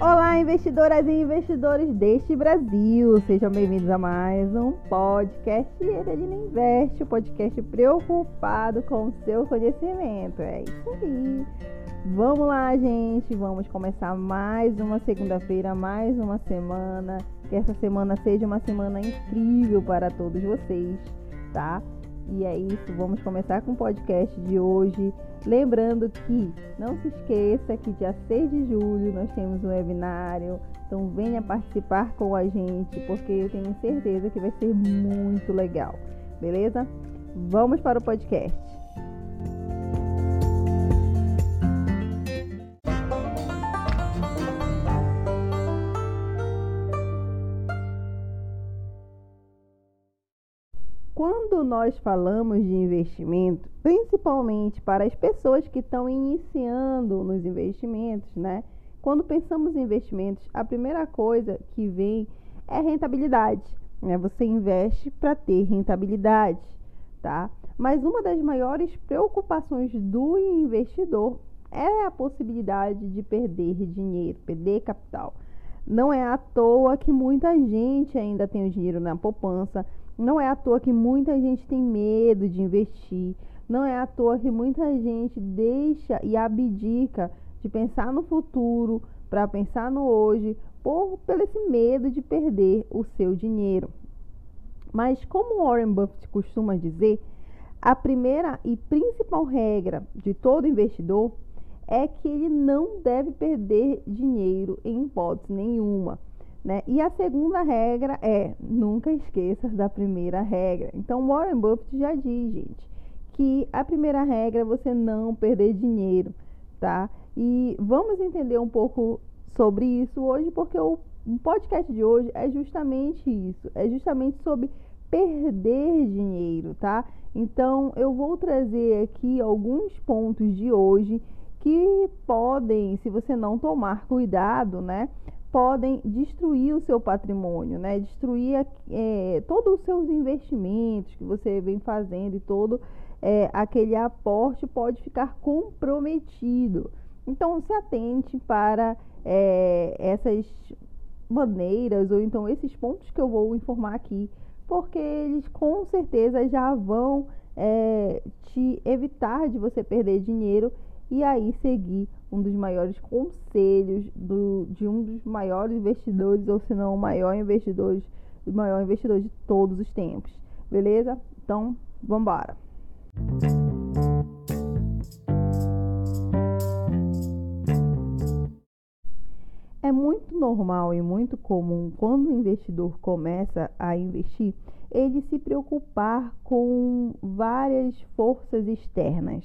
Olá, investidoras e investidores deste Brasil! Sejam bem-vindos a mais um podcast Edelina Investe, o um podcast preocupado com o seu conhecimento. É isso aí! Vamos lá, gente! Vamos começar mais uma segunda-feira, mais uma semana. Que essa semana seja uma semana incrível para todos vocês, tá? E é isso, vamos começar com o podcast de hoje. Lembrando que não se esqueça que dia 6 de julho nós temos um webinário. Então venha participar com a gente, porque eu tenho certeza que vai ser muito legal. Beleza? Vamos para o podcast. Quando nós falamos de investimento, principalmente para as pessoas que estão iniciando nos investimentos, né? Quando pensamos em investimentos, a primeira coisa que vem é rentabilidade. Né? Você investe para ter rentabilidade, tá? Mas uma das maiores preocupações do investidor é a possibilidade de perder dinheiro, perder capital. Não é à toa que muita gente ainda tem o dinheiro na poupança não é à toa que muita gente tem medo de investir. Não é à toa que muita gente deixa e abdica de pensar no futuro para pensar no hoje por pelo esse medo de perder o seu dinheiro. Mas como Warren Buffett costuma dizer, a primeira e principal regra de todo investidor é que ele não deve perder dinheiro em hipótese nenhuma. Né? E a segunda regra é nunca esqueça da primeira regra. Então, Warren Buffett já diz, gente, que a primeira regra é você não perder dinheiro, tá? E vamos entender um pouco sobre isso hoje, porque o podcast de hoje é justamente isso, é justamente sobre perder dinheiro, tá? Então, eu vou trazer aqui alguns pontos de hoje que podem, se você não tomar cuidado, né, podem destruir o seu patrimônio, né? Destruir é, todos os seus investimentos que você vem fazendo e todo é, aquele aporte pode ficar comprometido. Então, se atente para é, essas maneiras ou então esses pontos que eu vou informar aqui, porque eles com certeza já vão é, te evitar de você perder dinheiro e aí seguir um dos maiores conselhos do, de um dos maiores investidores, ou se não o maior investidor, o maior investidor de todos os tempos. Beleza? Então, vamos embora. É muito normal e muito comum quando o investidor começa a investir, ele se preocupar com várias forças externas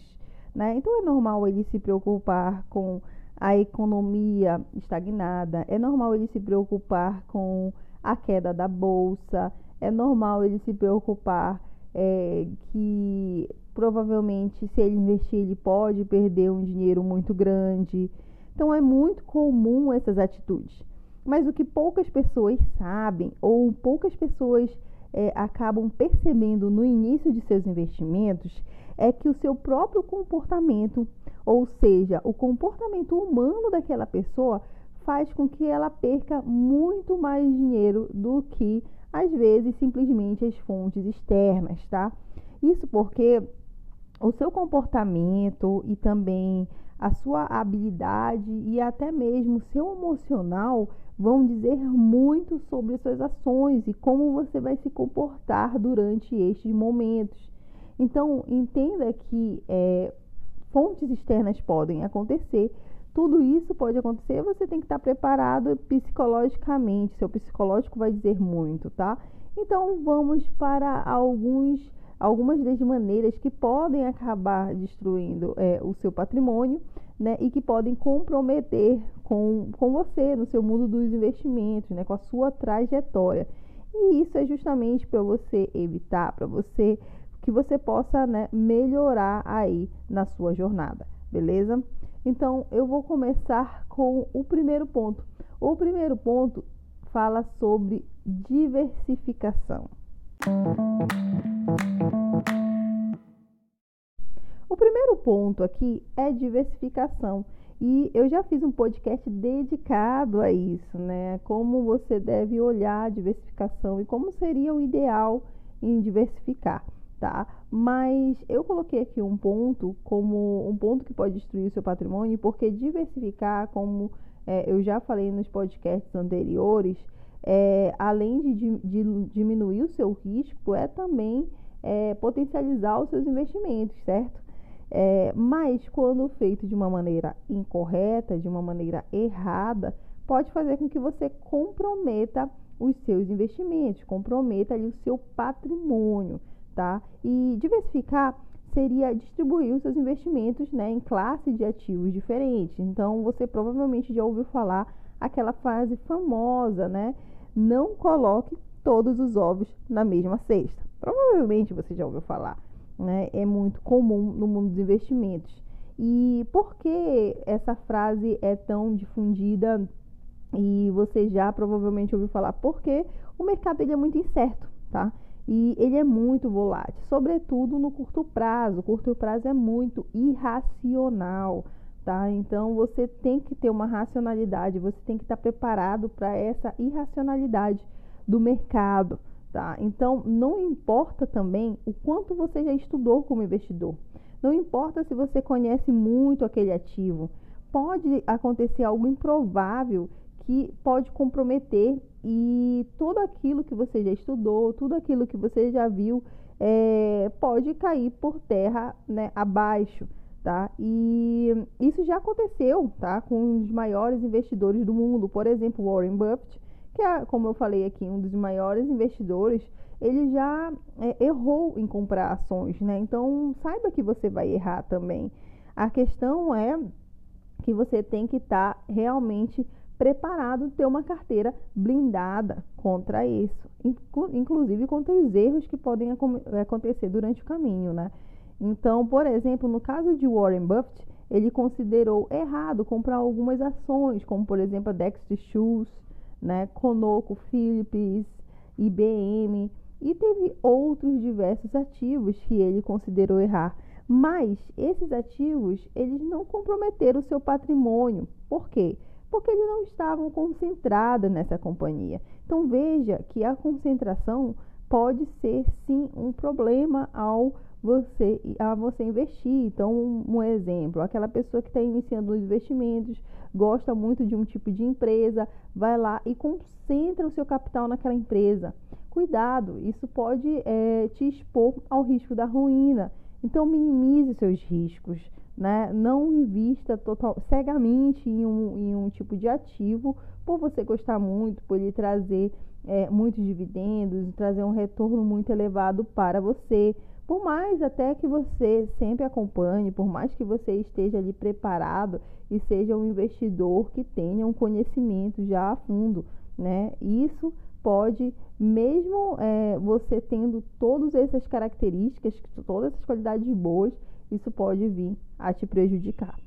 né? Então é normal ele se preocupar com a economia estagnada, é normal ele se preocupar com a queda da bolsa, é normal ele se preocupar é, que provavelmente se ele investir ele pode perder um dinheiro muito grande. Então é muito comum essas atitudes. Mas o que poucas pessoas sabem ou poucas pessoas é, acabam percebendo no início de seus investimentos é que o seu próprio comportamento, ou seja, o comportamento humano daquela pessoa, faz com que ela perca muito mais dinheiro do que, às vezes, simplesmente as fontes externas, tá? Isso porque o seu comportamento e também a sua habilidade e até mesmo seu emocional vão dizer muito sobre suas ações e como você vai se comportar durante estes momentos. Então, entenda que é, fontes externas podem acontecer, tudo isso pode acontecer, você tem que estar preparado psicologicamente, seu psicológico vai dizer muito, tá? Então, vamos para alguns, algumas das maneiras que podem acabar destruindo é, o seu patrimônio, né? E que podem comprometer com, com você no seu mundo dos investimentos, né? Com a sua trajetória. E isso é justamente para você evitar, para você que você possa né, melhorar aí na sua jornada, beleza? Então eu vou começar com o primeiro ponto. O primeiro ponto fala sobre diversificação. O primeiro ponto aqui é diversificação. E eu já fiz um podcast dedicado a isso, né? Como você deve olhar a diversificação e como seria o ideal em diversificar, tá? Mas eu coloquei aqui um ponto como um ponto que pode destruir o seu patrimônio, porque diversificar, como é, eu já falei nos podcasts anteriores, é, além de, de, diminuir o seu risco, é também é, potencializar os seus investimentos, certo? É, mas quando feito de uma maneira incorreta, de uma maneira errada, pode fazer com que você comprometa os seus investimentos, comprometa ali o seu patrimônio, tá? E diversificar seria distribuir os seus investimentos né, em classes de ativos diferentes. Então, você provavelmente já ouviu falar aquela frase famosa, né? Não coloque todos os ovos na mesma cesta. Provavelmente você já ouviu falar, né? É muito comum no mundo dos investimentos. E por que essa frase é tão difundida e você já provavelmente ouviu falar? Porque o mercado ele é muito incerto, tá? E ele é muito volátil, sobretudo no curto prazo. O curto prazo é muito irracional, tá? Então você tem que ter uma racionalidade, você tem que estar preparado para essa irracionalidade do mercado. Tá? Então, não importa também o quanto você já estudou como investidor. Não importa se você conhece muito aquele ativo. Pode acontecer algo improvável que pode comprometer e tudo aquilo que você já estudou, tudo aquilo que você já viu, é, pode cair por terra né, abaixo. Tá? E isso já aconteceu tá? com os maiores investidores do mundo, por exemplo, Warren Buffett que é, como eu falei aqui, um dos maiores investidores, ele já é, errou em comprar ações, né? Então, saiba que você vai errar também. A questão é que você tem que estar tá realmente preparado, ter uma carteira blindada contra isso, inclusive contra os erros que podem acontecer durante o caminho, né? Então, por exemplo, no caso de Warren Buffett, ele considerou errado comprar algumas ações, como por exemplo a Dexter Shoes, né? Conoco, Philips, IBM e teve outros diversos ativos que ele considerou errar. Mas esses ativos, eles não comprometeram o seu patrimônio. Por quê? Porque eles não estavam concentrados nessa companhia. Então veja que a concentração pode ser sim um problema ao você a você investir. Então, um, exemplo, aquela pessoa que está iniciando os investimentos, gosta muito de um tipo de empresa, vai lá e concentra o seu capital naquela empresa. Cuidado, isso pode é, te expor ao risco da ruína. Então, minimize seus riscos. Né? Não invista total, cegamente em um, em um tipo de ativo por você gostar muito, por lhe trazer é, muitos dividendos, trazer um retorno muito elevado para você. Por mais até que você sempre acompanhe, por mais que você esteja ali preparado e seja um investidor que tenha um conhecimento já a fundo, né? Isso pode, mesmo é, você tendo todas essas características, todas essas qualidades boas, isso pode vir a te prejudicar.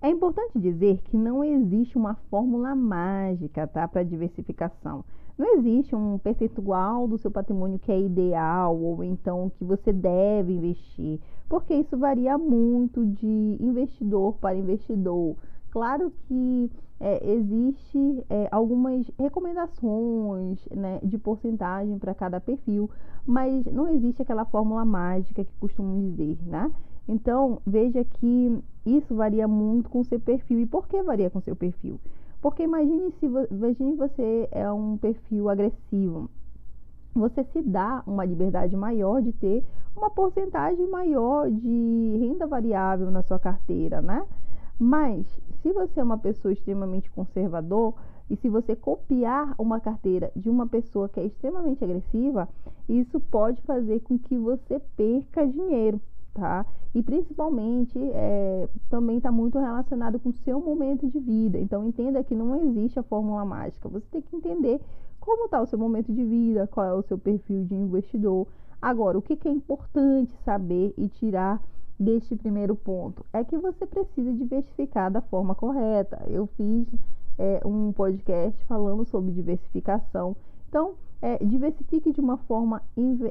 É importante dizer que não existe uma fórmula mágica tá, para diversificação. Não existe um percentual do seu patrimônio que é ideal ou então que você deve investir, porque isso varia muito de investidor para investidor. Claro que é, existe é, algumas recomendações né, de porcentagem para cada perfil, mas não existe aquela fórmula mágica que costumam dizer, né? Então, veja que isso varia muito com o seu perfil. E por que varia com o seu perfil? Porque imagine se imagine você é um perfil agressivo. Você se dá uma liberdade maior de ter uma porcentagem maior de renda variável na sua carteira, né? Mas se você é uma pessoa extremamente conservador e se você copiar uma carteira de uma pessoa que é extremamente agressiva, isso pode fazer com que você perca dinheiro tá? E principalmente é, também está muito relacionado com o seu momento de vida. Então entenda que não existe a fórmula mágica. Você tem que entender como está o seu momento de vida, qual é o seu perfil de investidor. Agora, o que, que é importante saber e tirar deste primeiro ponto é que você precisa diversificar da forma correta. Eu fiz é, um podcast falando sobre diversificação. Então, é, diversifique de uma forma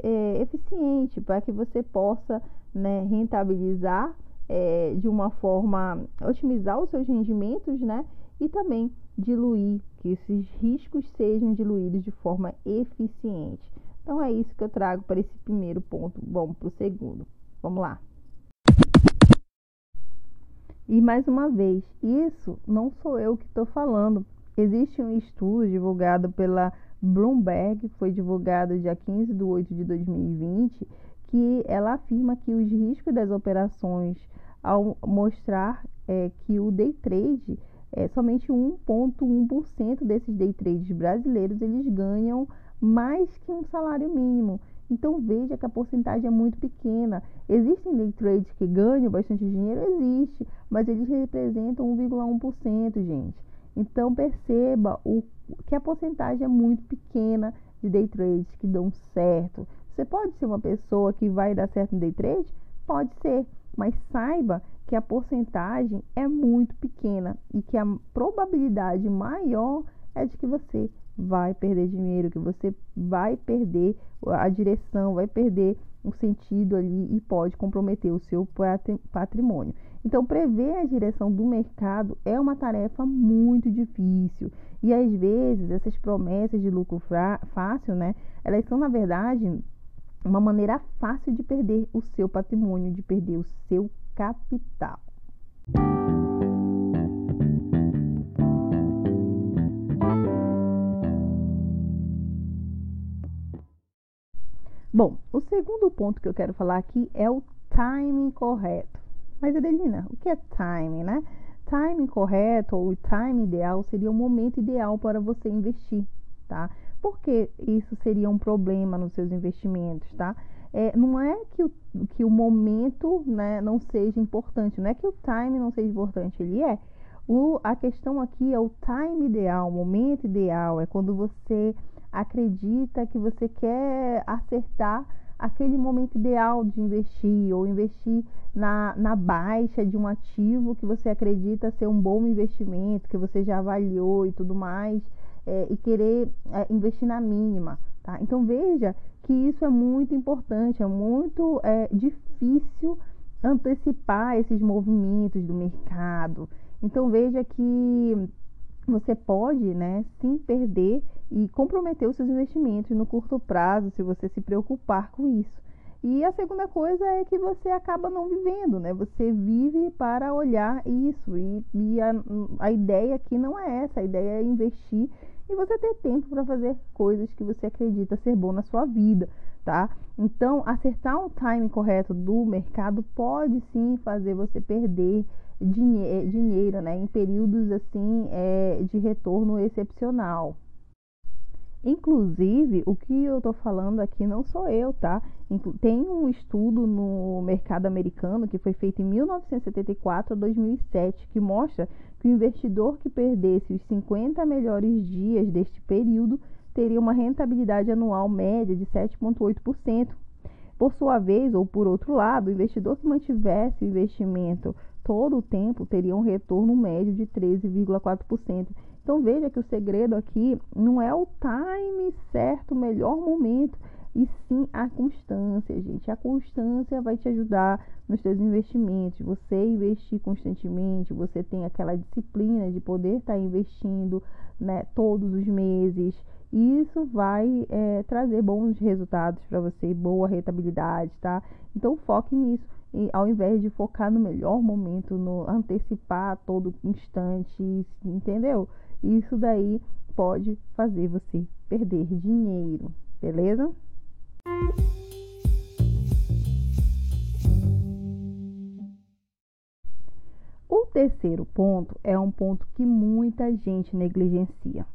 é, eficiente para que você possa né, rentabilizar é, de uma forma, otimizar os seus rendimentos, né? E também diluir, que esses riscos sejam diluídos de forma eficiente. Então é isso que eu trago para esse primeiro ponto. Vamos para o segundo. Vamos lá. E mais uma vez, isso não sou eu que estou falando. Existe um estudo divulgado pela Bloomberg, foi divulgado dia 15 de 8 de 2020, que ela afirma que os riscos das operações, ao mostrar é, que o day trade, é, somente 1,1% desses day trades brasileiros eles ganham mais que um salário mínimo. Então veja que a porcentagem é muito pequena. Existem day trades que ganham bastante dinheiro? Existe, mas eles representam 1,1%, gente. Então perceba o, que a porcentagem é muito pequena de day trades que dão certo. Você pode ser uma pessoa que vai dar certo no day trade? Pode ser, mas saiba que a porcentagem é muito pequena e que a probabilidade maior é de que você vai perder dinheiro, que você vai perder a direção, vai perder o sentido ali e pode comprometer o seu patrimônio. Então, prever a direção do mercado é uma tarefa muito difícil. E às vezes essas promessas de lucro fácil, né, elas são na verdade uma maneira fácil de perder o seu patrimônio, de perder o seu capital. Bom, o segundo ponto que eu quero falar aqui é o timing correto. Mas, Adelina, o que é timing, né? Timing correto ou timing ideal seria o momento ideal para você investir, tá? Porque isso seria um problema nos seus investimentos, tá? É, não é que o, que o momento né, não seja importante, não é que o time não seja importante, ele é. O, a questão aqui é o time ideal, o momento ideal, é quando você acredita que você quer acertar aquele momento ideal de investir ou investir na, na baixa de um ativo que você acredita ser um bom investimento, que você já avaliou e tudo mais, é, e querer é, investir na mínima. Tá? Então veja que isso é muito importante, é muito é, difícil antecipar esses movimentos do mercado. Então veja que você pode, né, sim perder e comprometer os seus investimentos no curto prazo se você se preocupar com isso. E a segunda coisa é que você acaba não vivendo, né? Você vive para olhar isso. E, e a, a ideia aqui não é essa, a ideia é investir e você ter tempo para fazer coisas que você acredita ser bom na sua vida, tá? Então, acertar o time correto do mercado pode sim fazer você perder dinhe dinheiro, né? Em períodos assim é, de retorno excepcional. Inclusive, o que eu estou falando aqui não sou eu, tá? Tem um estudo no mercado americano que foi feito em 1974 a 2007 que mostra que o investidor que perdesse os 50 melhores dias deste período teria uma rentabilidade anual média de 7,8%. Por sua vez, ou por outro lado, o investidor que mantivesse o investimento todo o tempo teria um retorno médio de 13,4%. Então veja que o segredo aqui não é o time certo, o melhor momento, e sim a constância, gente. A constância vai te ajudar nos seus investimentos. Você investir constantemente, você tem aquela disciplina de poder estar tá investindo né, todos os meses. Isso vai é, trazer bons resultados para você, boa rentabilidade, tá? Então foque nisso. E ao invés de focar no melhor momento, no antecipar todo instante, entendeu? Isso daí pode fazer você perder dinheiro, beleza? O terceiro ponto é um ponto que muita gente negligencia.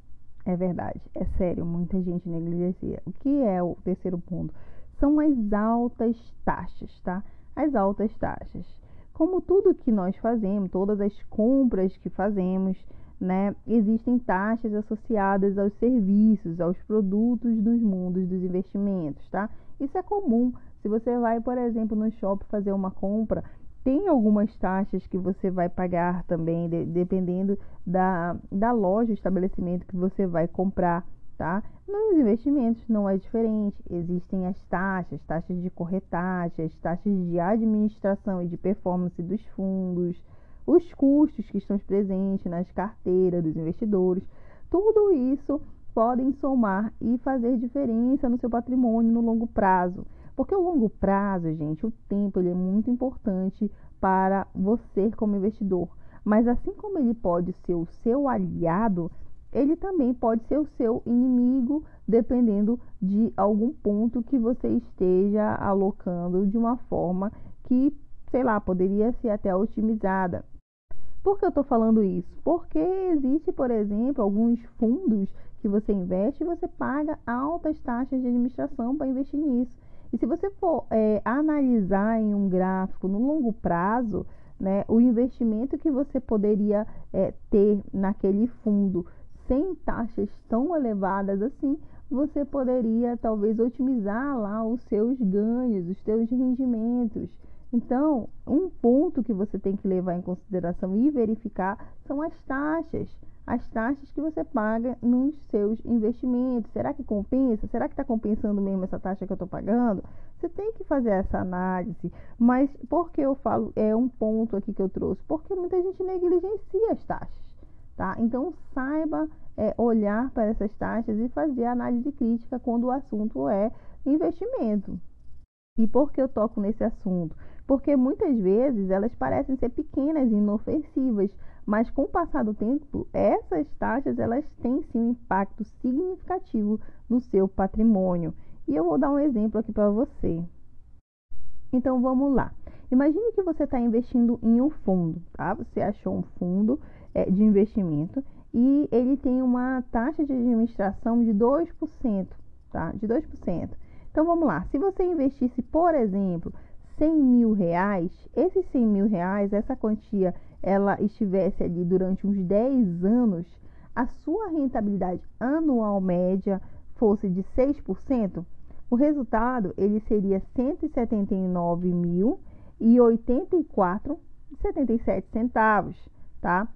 É verdade, é sério, muita gente negligencia. O que é o terceiro ponto? São as altas taxas, tá? As altas taxas. Como tudo que nós fazemos, todas as compras que fazemos, né, existem taxas associadas aos serviços, aos produtos dos mundos dos investimentos, tá? Isso é comum. Se você vai, por exemplo, no shopping fazer uma compra, tem algumas taxas que você vai pagar também, de, dependendo da, da loja, estabelecimento que você vai comprar, tá? Nos investimentos não é diferente. Existem as taxas, taxas de corretagem, as taxas de administração e de performance dos fundos, os custos que estão presentes nas carteiras dos investidores. Tudo isso podem somar e fazer diferença no seu patrimônio no longo prazo. Porque o longo prazo, gente, o tempo ele é muito importante para você como investidor. Mas assim como ele pode ser o seu aliado, ele também pode ser o seu inimigo, dependendo de algum ponto que você esteja alocando de uma forma que, sei lá, poderia ser até otimizada. Por que eu estou falando isso? Porque existe, por exemplo, alguns fundos que você investe e você paga altas taxas de administração para investir nisso. E se você for é, analisar em um gráfico no longo prazo, né, o investimento que você poderia é, ter naquele fundo sem taxas tão elevadas assim, você poderia talvez otimizar lá os seus ganhos, os seus rendimentos. Então, um ponto que você tem que levar em consideração e verificar são as taxas. As taxas que você paga nos seus investimentos. Será que compensa? Será que está compensando mesmo essa taxa que eu estou pagando? Você tem que fazer essa análise. Mas por que eu falo, é um ponto aqui que eu trouxe? Porque muita gente negligencia as taxas. Tá? Então, saiba é, olhar para essas taxas e fazer análise crítica quando o assunto é investimento. E por que eu toco nesse assunto? Porque muitas vezes elas parecem ser pequenas e inofensivas, mas com o passar do tempo, essas taxas elas têm sim um impacto significativo no seu patrimônio. E eu vou dar um exemplo aqui para você. Então vamos lá. Imagine que você está investindo em um fundo, tá? Você achou um fundo de investimento e ele tem uma taxa de administração de 2%, tá? De 2%. Então vamos lá, se você investisse, por exemplo, 100 mil reais, esses 100 mil reais, essa quantia, ela estivesse ali durante uns 10 anos, a sua rentabilidade anual média fosse de 6%, o resultado ele seria 179 mil e 84,77 centavos, tá?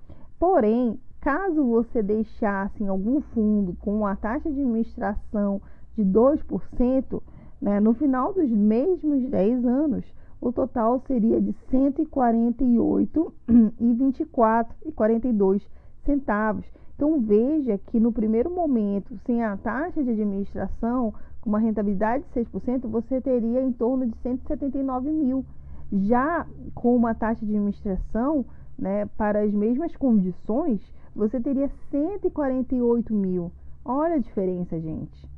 Porém, caso você deixasse em algum fundo com uma taxa de administração de 2%, né, no final dos mesmos 10 anos, o total seria de 148,24 e 42 centavos. Então veja que no primeiro momento, sem a taxa de administração, com uma rentabilidade de 6%, você teria em torno de 179 mil. Já com uma taxa de administração né, para as mesmas condições, você teria 148 mil. Olha a diferença, gente.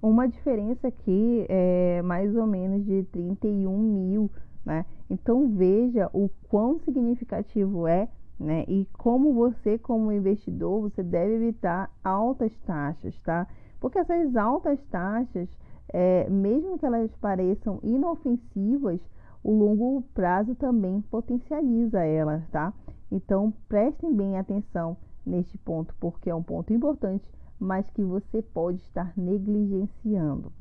Uma diferença aqui é mais ou menos de 31 mil, né? Então veja o quão significativo é, né? E como você, como investidor, você deve evitar altas taxas, tá? Porque essas altas taxas, é, mesmo que elas pareçam inofensivas, o longo prazo também potencializa ela, tá? Então prestem bem atenção neste ponto, porque é um ponto importante, mas que você pode estar negligenciando.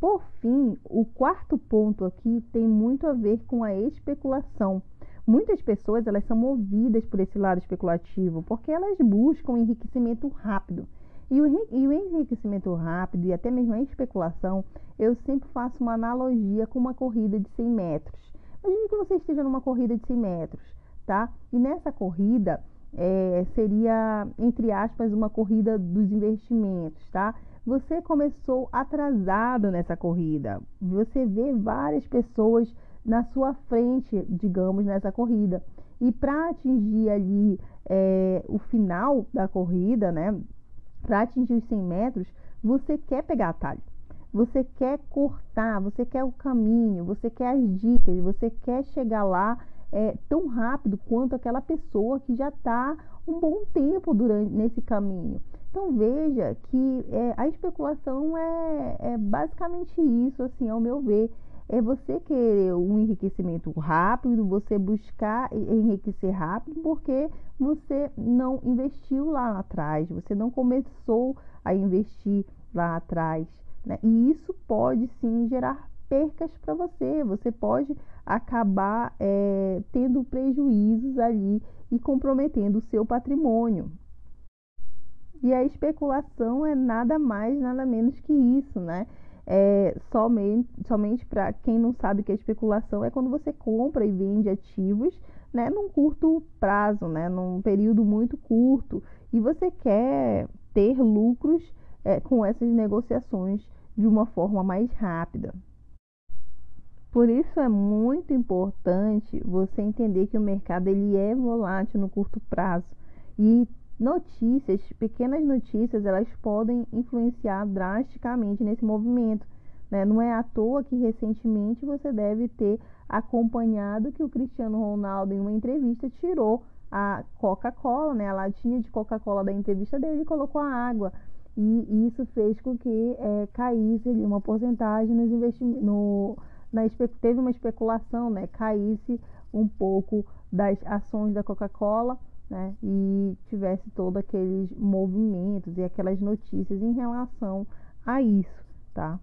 Por fim, o quarto ponto aqui tem muito a ver com a especulação. Muitas pessoas elas são movidas por esse lado especulativo porque elas buscam enriquecimento rápido. E o, e o enriquecimento rápido e até mesmo a especulação, eu sempre faço uma analogia com uma corrida de 100 metros. Imagine que você esteja numa corrida de 100 metros, tá? E nessa corrida é, seria, entre aspas, uma corrida dos investimentos, tá? Você começou atrasado nessa corrida. Você vê várias pessoas na sua frente, digamos, nessa corrida. E para atingir ali é, o final da corrida, né? Para atingir os 100 metros, você quer pegar atalho. Você quer cortar, você quer o caminho, você quer as dicas, você quer chegar lá é, tão rápido quanto aquela pessoa que já está um bom tempo durante nesse caminho. Então veja que é, a especulação é, é basicamente isso, assim, ao meu ver é você querer um enriquecimento rápido, você buscar enriquecer rápido, porque você não investiu lá atrás, você não começou a investir lá atrás. Né? E isso pode sim gerar percas para você. Você pode acabar é, tendo prejuízos ali e comprometendo o seu patrimônio. E a especulação é nada mais, nada menos que isso, né? É, somente somente para quem não sabe que a especulação é quando você compra e vende ativos né, num curto prazo, né, num período muito curto, e você quer ter lucros é, com essas negociações de uma forma mais rápida. Por isso é muito importante você entender que o mercado ele é volátil no curto prazo e notícias, pequenas notícias, elas podem influenciar drasticamente nesse movimento. Né? Não é à toa que recentemente você deve ter acompanhado que o Cristiano Ronaldo, em uma entrevista, tirou a Coca-Cola, né, a latinha de Coca-Cola da entrevista dele e colocou a água. E isso fez com que é, caísse uma porcentagem nos investimentos. No, na, teve uma especulação, né, caísse um pouco das ações da Coca-Cola né, e tivesse todos aqueles movimentos e aquelas notícias em relação a isso, tá?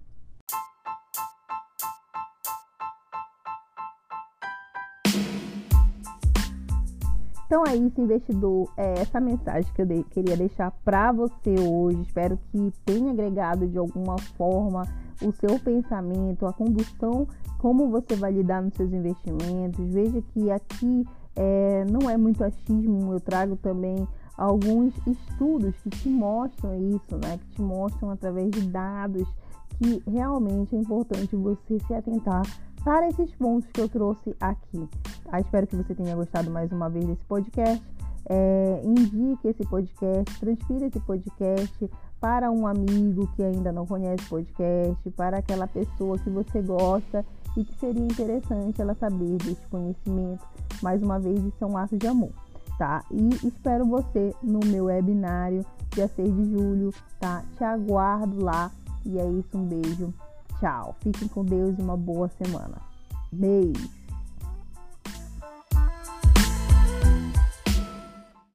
Então é isso, investidor. É essa mensagem que eu de queria deixar para você hoje. Espero que tenha agregado de alguma forma o seu pensamento, a condução, como você vai lidar nos seus investimentos. Veja que aqui é, não é muito achismo, eu trago também alguns estudos que te mostram isso, né? Que te mostram através de dados que realmente é importante você se atentar para esses pontos que eu trouxe aqui. Ah, espero que você tenha gostado mais uma vez desse podcast. É, indique esse podcast, transfira esse podcast para um amigo que ainda não conhece o podcast, para aquela pessoa que você gosta e que seria interessante ela saber desse conhecimento. Mais uma vez, isso é um ato de amor, tá? E espero você no meu webinário, dia 6 de julho, tá? Te aguardo lá. E é isso, um beijo. Tchau. Fiquem com Deus e uma boa semana. Beijo.